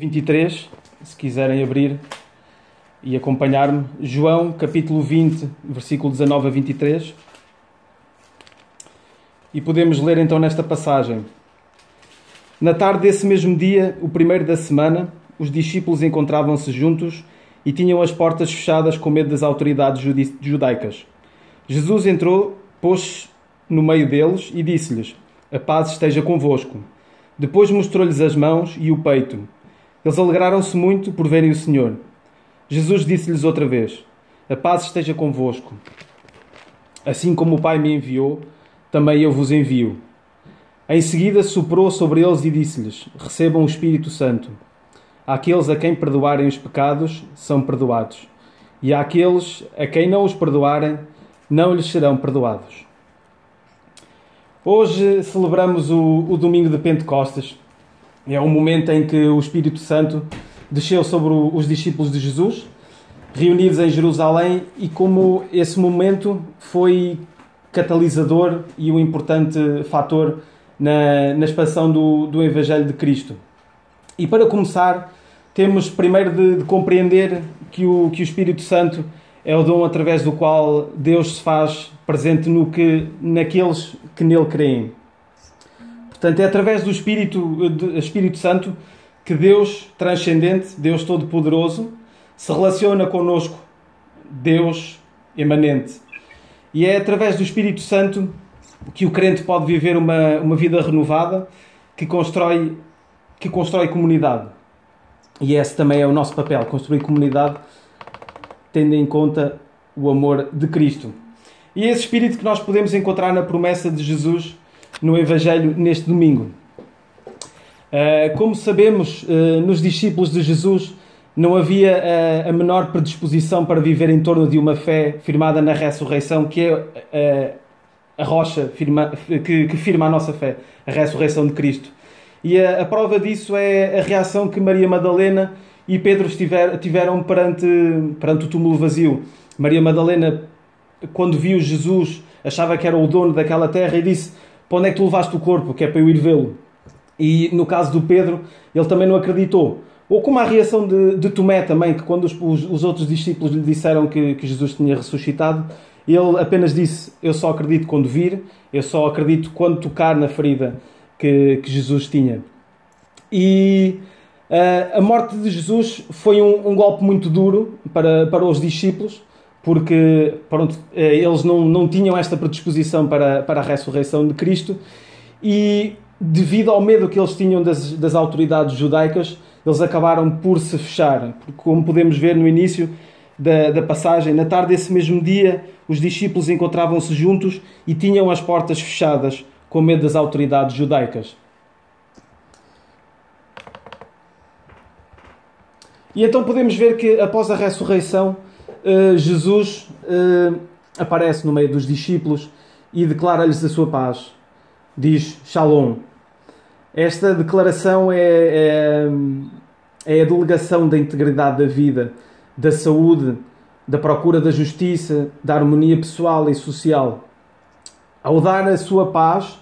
23, se quiserem abrir e acompanhar-me. João, capítulo 20, versículo 19 a 23. E podemos ler então nesta passagem. Na tarde desse mesmo dia, o primeiro da semana, os discípulos encontravam-se juntos e tinham as portas fechadas com medo das autoridades judaicas. Jesus entrou, pôs no meio deles e disse-lhes: A paz esteja convosco. Depois mostrou-lhes as mãos e o peito. Eles alegraram-se muito por verem o Senhor. Jesus disse-lhes outra vez: A paz esteja convosco. Assim como o Pai me enviou, também eu vos envio. Em seguida soprou sobre eles e disse-lhes: Recebam o Espírito Santo. Àqueles a quem perdoarem os pecados são perdoados, e àqueles a quem não os perdoarem não lhes serão perdoados. Hoje celebramos o, o domingo de Pentecostes. É um momento em que o Espírito Santo desceu sobre os discípulos de Jesus, reunidos em Jerusalém, e como esse momento foi catalisador e um importante fator na, na expansão do, do Evangelho de Cristo. E para começar, temos primeiro de, de, compreender que o, que o Espírito Santo é o dom através do qual Deus se faz presente no que, naqueles que nele creem. Portanto, é através do Espírito, do Espírito Santo que Deus transcendente, Deus todo-poderoso, se relaciona conosco, Deus emanente. E é através do Espírito Santo que o crente pode viver uma, uma vida renovada que constrói, que constrói comunidade. E esse também é o nosso papel, construir comunidade tendo em conta o amor de Cristo. E é esse espírito que nós podemos encontrar na promessa de Jesus no Evangelho neste domingo. Uh, como sabemos, uh, nos discípulos de Jesus não havia uh, a menor predisposição para viver em torno de uma fé firmada na ressurreição, que é a rocha que, firma a nossa fé, a ressurreição de Cristo. E a, prova disso é a reação que Maria Madalena e Pedro tiveram perante, perante o túmulo vazio. Maria Madalena, quando viu Jesus, achava que era o dono daquela terra e disse: para onde é que tu levaste o corpo, que é para eu ir vê-lo? E no caso do Pedro, ele também não acreditou. Ou como a reação de, de Tomé também, que quando os, os, os, outros discípulos lhe disseram que, que Jesus tinha ressuscitado, ele apenas disse: Eu só acredito quando vir, eu só acredito quando tocar na ferida que, que Jesus tinha. E uh, a morte de Jesus foi um, um, golpe muito duro para, para os discípulos, porque pronto, eh, eles não, não tinham esta predisposição para, para a ressurreição de Cristo e devido ao medo que eles tinham das, das autoridades judaicas, eles acabaram por se fechar. Como podemos ver no início da, da passagem, na tarde desse mesmo dia, os discípulos encontravam-se juntos e tinham as portas fechadas com medo das autoridades judaicas. E então podemos ver que após a ressurreição, uh, Jesus uh, aparece no meio dos discípulos e declara-lhes a sua paz. Diz Shalom. Esta declaração é, é, é a delegação da integridade da vida, da saúde, da procura da justiça, da harmonia pessoal e social. Ao dar a sua paz,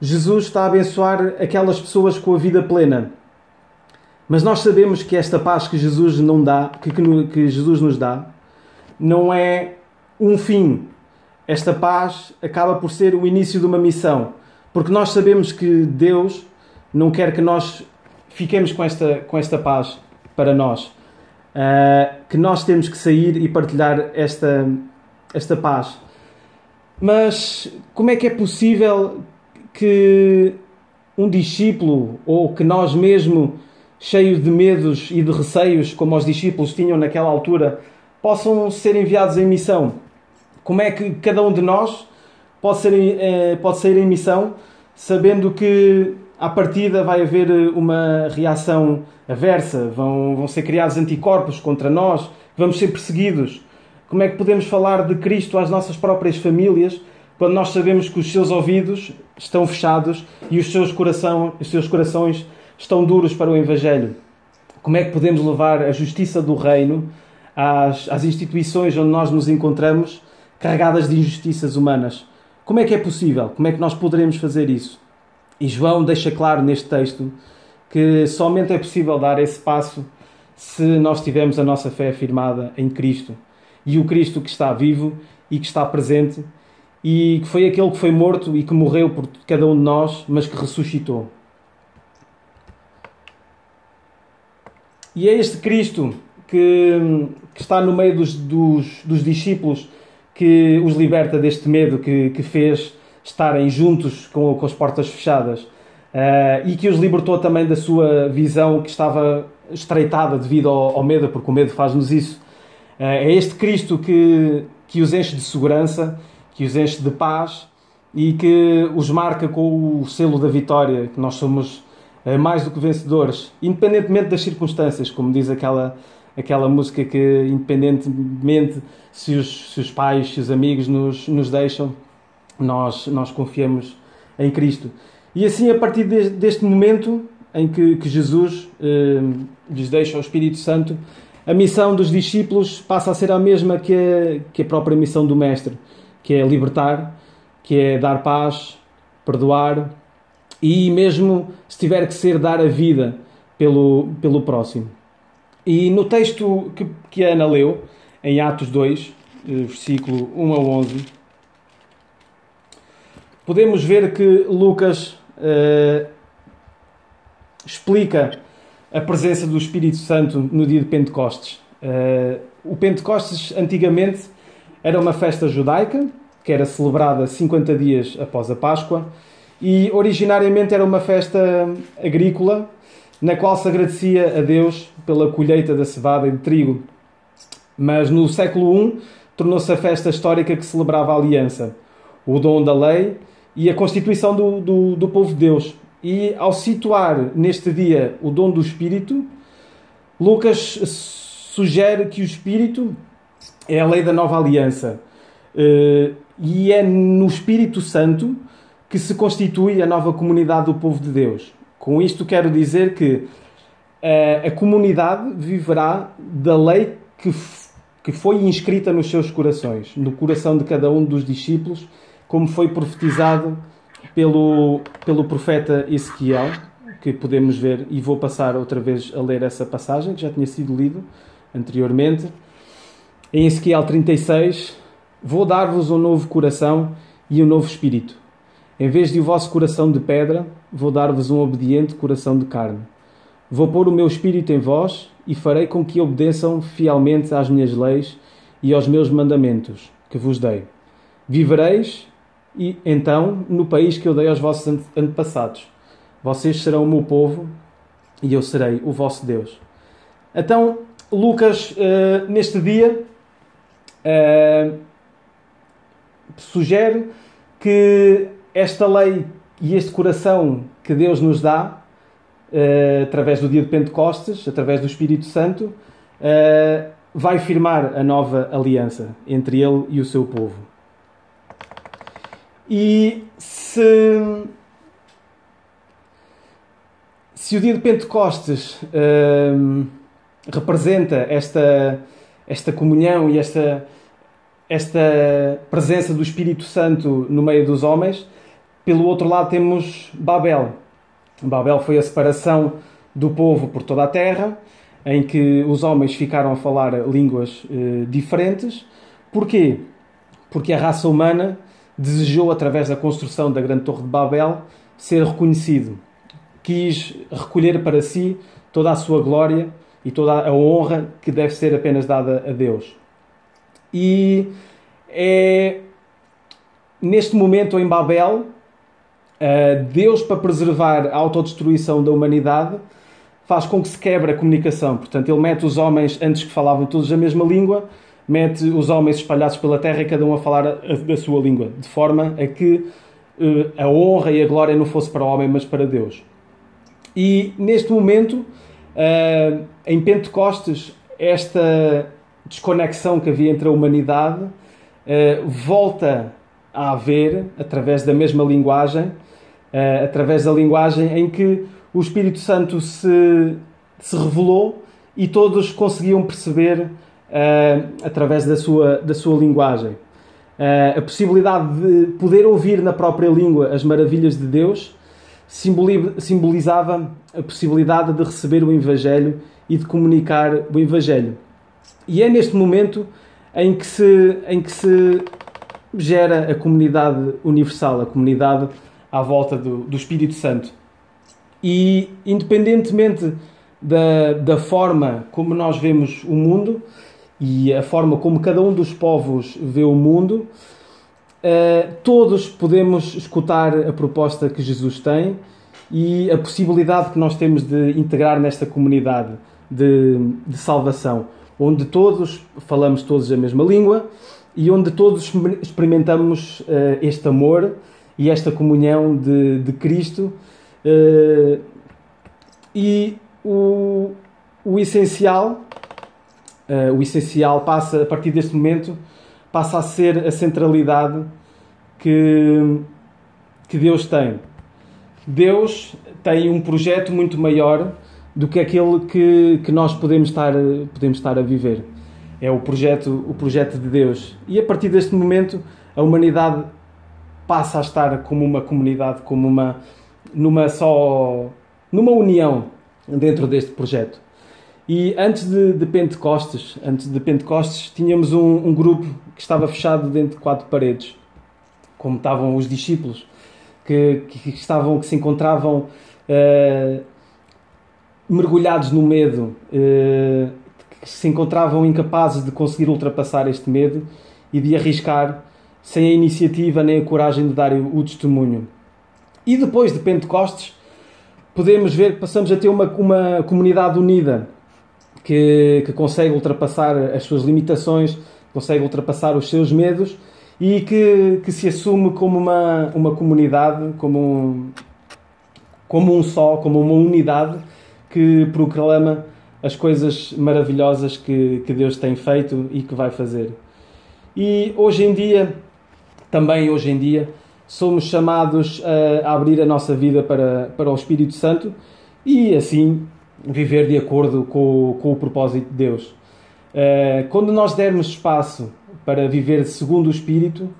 Jesus está a abençoar aquelas pessoas com a vida plena. Mas nós sabemos que esta paz que Jesus não dá, que, que, que Jesus nos dá, não é um fim. Esta paz acaba por ser o início de uma missão. Porque nós sabemos que Deus não quer que nós fiquemos com esta, com esta paz para nós. Uh, que nós temos que sair e partilhar esta, esta paz. Mas como é que é possível que um discípulo ou que nós mesmo, cheios de medos e de receios, como os discípulos tinham naquela altura, possam ser enviados em missão. Como é que cada um de nós pode, ser, eh, pode sair em missão sabendo que à partida vai haver eh, uma reação aversa, vão, vão ser criados anticorpos contra nós, vamos ser perseguidos. Como é que podemos falar de Cristo às nossas próprias famílias quando nós sabemos que os seus ouvidos estão fechados e os seus, coração, os seus corações estão duros para o Evangelho? Como é que podemos levar a justiça do reino às, às instituições onde nós nos encontramos carregadas de injustiças humanas. Como é que é possível? Como é que nós poderemos fazer isso? E João deixa claro neste texto que somente é possível dar esse passo se nós tivermos a nossa fé afirmada em Cristo. E o Cristo que está vivo e que está presente e que foi aquele que foi morto e que morreu por cada um de nós, mas que ressuscitou. E é este Cristo que, que está no meio dos, dos, dos, discípulos que os liberta deste medo que, que fez estarem juntos com, com as portas fechadas uh, e que os libertou também da sua visão que estava estreitada devido ao, ao medo, porque o medo faz-nos isso. Uh, é este Cristo que, que os enche de segurança, que os enche de paz e que os marca com o selo da vitória, que nós somos uh, mais do que vencedores, independentemente das circunstâncias, como diz aquela, aquela música que, independentemente se os, se os pais, se os amigos nos, nos deixam, nós, nós confiamos em Cristo. E assim, a partir de, deste momento em que, que Jesus eh, lhes deixa o Espírito Santo, a missão dos discípulos passa a ser a mesma que a, que a própria missão do Mestre, que é libertar, que é dar paz, perdoar e mesmo, se tiver que ser, dar a vida pelo, pelo próximo. E no texto que, que a Ana leu, em Atos 2, eh, versículo 1 a 11, podemos ver que Lucas uh, explica a presença do Espírito Santo no dia de Pentecostes. Uh, o Pentecostes, antigamente, era uma festa judaica que era celebrada 50 dias após a Páscoa e originariamente era uma festa agrícola na qual se agradecia a Deus pela colheita da cevada e de trigo. Mas no século I tornou-se a festa histórica que celebrava a aliança, o dom da lei e a constituição do, do, do povo de Deus. E ao situar neste dia o dom do Espírito, Lucas sugere que o Espírito é a lei da nova aliança. Eh, e é no Espírito Santo que se constitui a nova comunidade do povo de Deus. Com isto quero dizer que eh, a comunidade viverá da lei que, que foi inscrita nos seus corações, no coração de cada um dos discípulos, como foi profetizado pelo, pelo profeta Ezequiel, que podemos ver, e vou passar outra vez a ler essa passagem, que já tinha sido lido anteriormente. Em Ezequiel 36, Vou dar-vos um novo coração e um novo espírito. Em vez de o vosso coração de pedra, vou dar-vos um obediente coração de carne. Vou pôr o meu espírito em vós e farei com que obedeçam fielmente às minhas leis e aos meus mandamentos que vos dei. Vivereis e então no país que eu dei aos vossos antepassados. Vocês serão o meu povo e eu serei o vosso Deus. Então, Lucas, uh, neste dia, uh, sugere que esta lei e este coração que Deus nos dá, uh, através do dia de Pentecostes, através do Espírito Santo, vai firmar a nova aliança entre ele e o seu povo. E se, se o dia de Pentecostes uh, representa esta, esta comunhão e esta, esta presença do Espírito Santo no meio dos homens, pelo outro lado temos Babel. Babel foi a separação do povo por toda a terra, em que os homens ficaram a falar línguas uh, diferentes. Porquê? Porque a raça humana desejou, através da construção da Grande Torre de Babel, ser reconhecido. Quis recolher para si toda a sua glória e toda a honra que deve ser apenas dada a Deus. E é neste momento em Babel, eh, Deus, para preservar a autodestruição da humanidade, faz com que se quebre a comunicação. Portanto, ele mete os homens, antes que falavam todos a mesma língua, mete os homens espalhados pela terra e cada um a falar a, a, sua língua, de forma a que uh, a honra e a glória não fosse para o homem, mas para Deus. E neste momento, uh, em Pentecostes, esta desconexão que havia entre a humanidade uh, volta a haver através da mesma linguagem, através da linguagem em que o Espírito Santo se, se revelou e todos conseguiam perceber uh, através da sua, da sua linguagem. Uh, a possibilidade de poder ouvir na própria língua as maravilhas de Deus simbolizava a possibilidade de receber o Evangelho e de comunicar o Evangelho. E é neste momento em que se, em que se gera a comunidade universal, a comunidade à volta do, do Espírito Santo. E, independentemente da, da forma como nós vemos o mundo e a forma como cada um dos povos vê o mundo, uh, todos podemos escutar a proposta que Jesus tem e a possibilidade que nós temos de integrar nesta comunidade de, de salvação, onde todos falamos todos a mesma língua e onde todos experimentamos uh, este amor e esta comunhão de, de Cristo. Uh, e o, o essencial, uh, o essencial passa, a partir deste momento, passa a ser a centralidade que, que Deus tem. Deus tem um projeto muito maior do que aquele que, que nós podemos estar, podemos estar a viver. É o projeto, o projeto de Deus. E a partir deste momento, a humanidade passa a estar como uma comunidade, como uma numa só numa união dentro deste projeto. E antes de, de Pentecostes, antes de Pentecostes, tínhamos um, um, grupo que estava fechado dentro de quatro paredes, como estavam os discípulos, que, que estavam, que se encontravam uh, mergulhados no medo, uh, que se encontravam incapazes de conseguir ultrapassar este medo e de arriscar sem a iniciativa nem a coragem de dar o, testemunho. E depois de Pentecostes, podemos ver que passamos a ter uma, uma comunidade unida que, que consegue ultrapassar as suas limitações, consegue ultrapassar os seus medos e que, que se assume como uma, uma comunidade, como um, como um só, como uma unidade que proclama as coisas maravilhosas que, que Deus tem feito e que vai fazer. E hoje em dia, também hoje em dia, somos chamados a abrir a nossa vida para, para o Espírito Santo e assim viver de acordo com, com o propósito de Deus. Eh, quando nós dermos espaço para viver segundo o Espírito,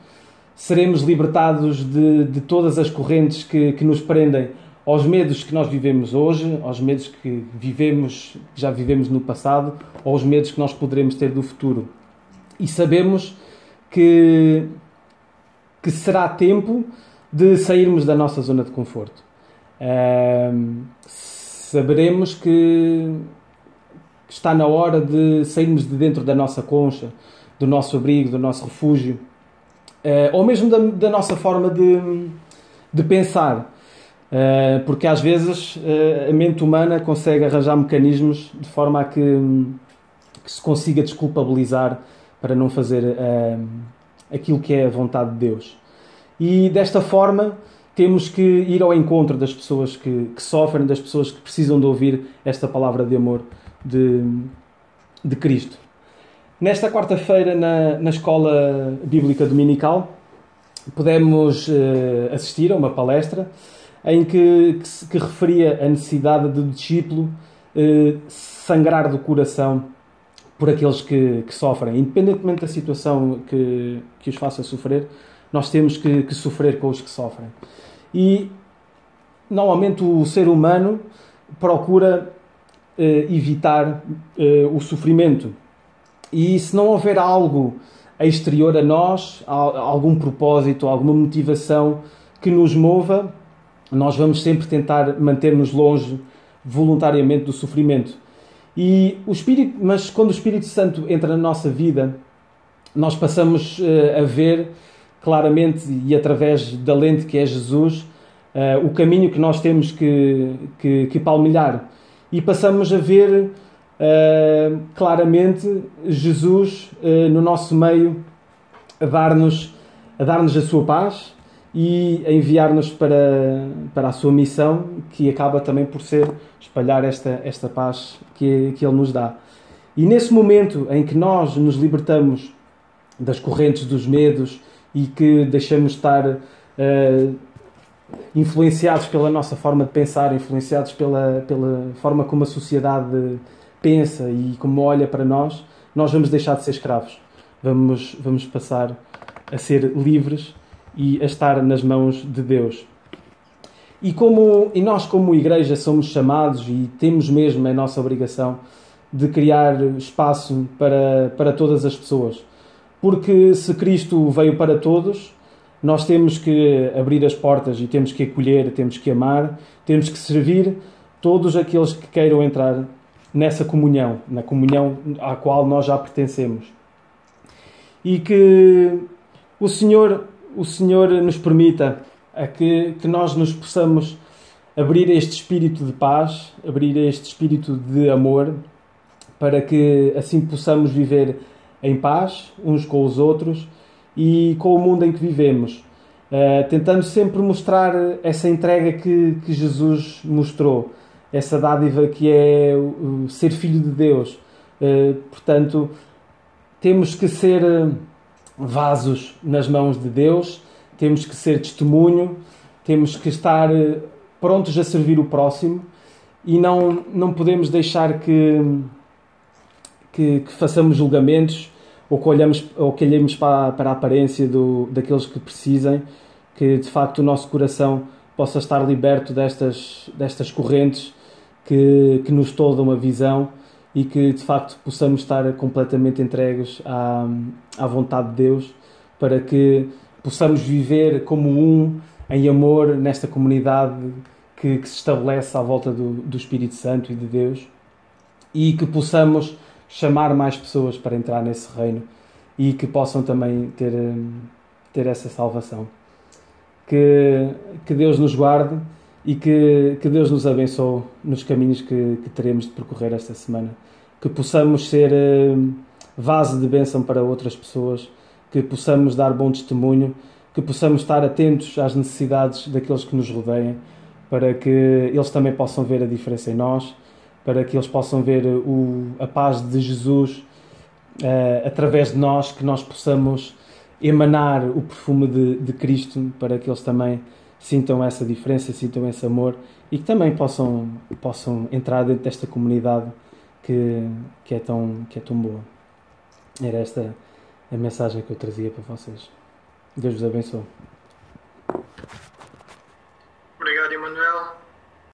seremos libertados de, de todas as correntes que, que nos prendem aos medos que nós vivemos hoje, aos medos que vivemos, já vivemos no passado, aos medos que nós poderemos ter do futuro. E sabemos que que será tempo de sairmos da nossa zona de conforto. saberemos que está na hora de sairmos de dentro da nossa concha, do nosso abrigo, do nosso refúgio, uh, ou mesmo da, da, nossa forma de, de pensar. Uh, porque às vezes uh, a mente humana consegue arranjar mecanismos de forma a que, que se consiga desculpabilizar para não fazer aquilo que é a vontade de Deus. E desta forma temos que ir ao encontro das pessoas que, que sofrem, das pessoas que precisam de ouvir esta palavra de amor de, de Cristo. Nesta quarta-feira, na, na Escola Bíblica Dominical, pudemos uh, assistir a uma palestra em que, que, que referia a necessidade do discípulo uh, sangrar do coração por aqueles que, que, sofrem, independentemente da situação que, que os faça sofrer, nós temos que, que sofrer com os que sofrem. E normalmente o ser humano procura uh, evitar uh, o sofrimento. E se não houver algo exterior a nós, algum propósito, alguma motivação que nos mova, nós vamos sempre tentar manter-nos longe voluntariamente do sofrimento. E o Espírito, mas quando o Espírito Santo entra na nossa vida, nós passamos uh, a ver claramente e através da lente que é Jesus uh, o caminho que nós temos que, que, que palmilhar. E passamos a ver uh, claramente Jesus no nosso meio a dar-nos a, dar -nos a sua paz e enviar-nos para, para a sua missão, que acaba também por ser espalhar esta, esta paz que, que Ele nos dá. E nesse momento em que nós nos libertamos das correntes dos medos e que deixamos estar uh, influenciados pela nossa forma de pensar, influenciados pela, pela forma como a sociedade pensa e como olha para nós, nós vamos deixar de ser escravos. Vamos, vamos passar a ser livres e a estar nas mãos de Deus. E, como, e nós, como igreja, somos chamados e temos mesmo a nossa obrigação de criar espaço para, para todas as pessoas. Porque se Cristo veio para todos, nós temos que abrir as portas e temos que acolher, temos que amar, temos que servir todos aqueles que queiram entrar nessa comunhão, na comunhão à qual nós já pertencemos. E que o Senhor, o Senhor nos permita a que, que nós nos possamos abrir este espírito de paz, abrir este espírito de amor, para que assim possamos viver em paz uns com os outros e com o mundo em que vivemos, uh, tentando sempre mostrar essa entrega que, que Jesus mostrou, essa dádiva que é ser filho de Deus. Uh, portanto, temos que ser eh, vasos nas mãos de Deus, temos que ser testemunho, temos que estar prontos a servir o próximo e não, não podemos deixar que, que, que façamos julgamentos ou que ou que olhemos para, para a aparência do, daqueles que precisem, que de facto o nosso coração possa estar liberto destas, destas correntes que, que nos toldam a visão e que de facto possamos estar completamente entregues à, à vontade de Deus para que possamos viver como um em amor nesta comunidade que, que se estabelece à volta do, do Espírito Santo e de Deus e que possamos chamar mais pessoas para entrar nesse reino e que possam também ter, hum, ter essa salvação. Que, que Deus nos guarde e que, que Deus nos abençoe nos caminhos que, que teremos de percorrer esta semana. Que possamos ser hum, vaso de bênção para outras pessoas, que possamos dar bom testemunho, que possamos estar atentos às necessidades daqueles que nos rodeiam, para que eles também possam ver a diferença em nós. Para que eles possam ver o, a paz de Jesus uh, através de nós, que nós possamos emanar o perfume de, de, Cristo, para que eles também sintam essa diferença, sintam esse amor e que também possam, possam entrar dentro desta comunidade que, que, é tão, que é tão boa. Era esta a mensagem que eu trazia para vocês. Deus vos abençoe. Obrigado, Emanuel.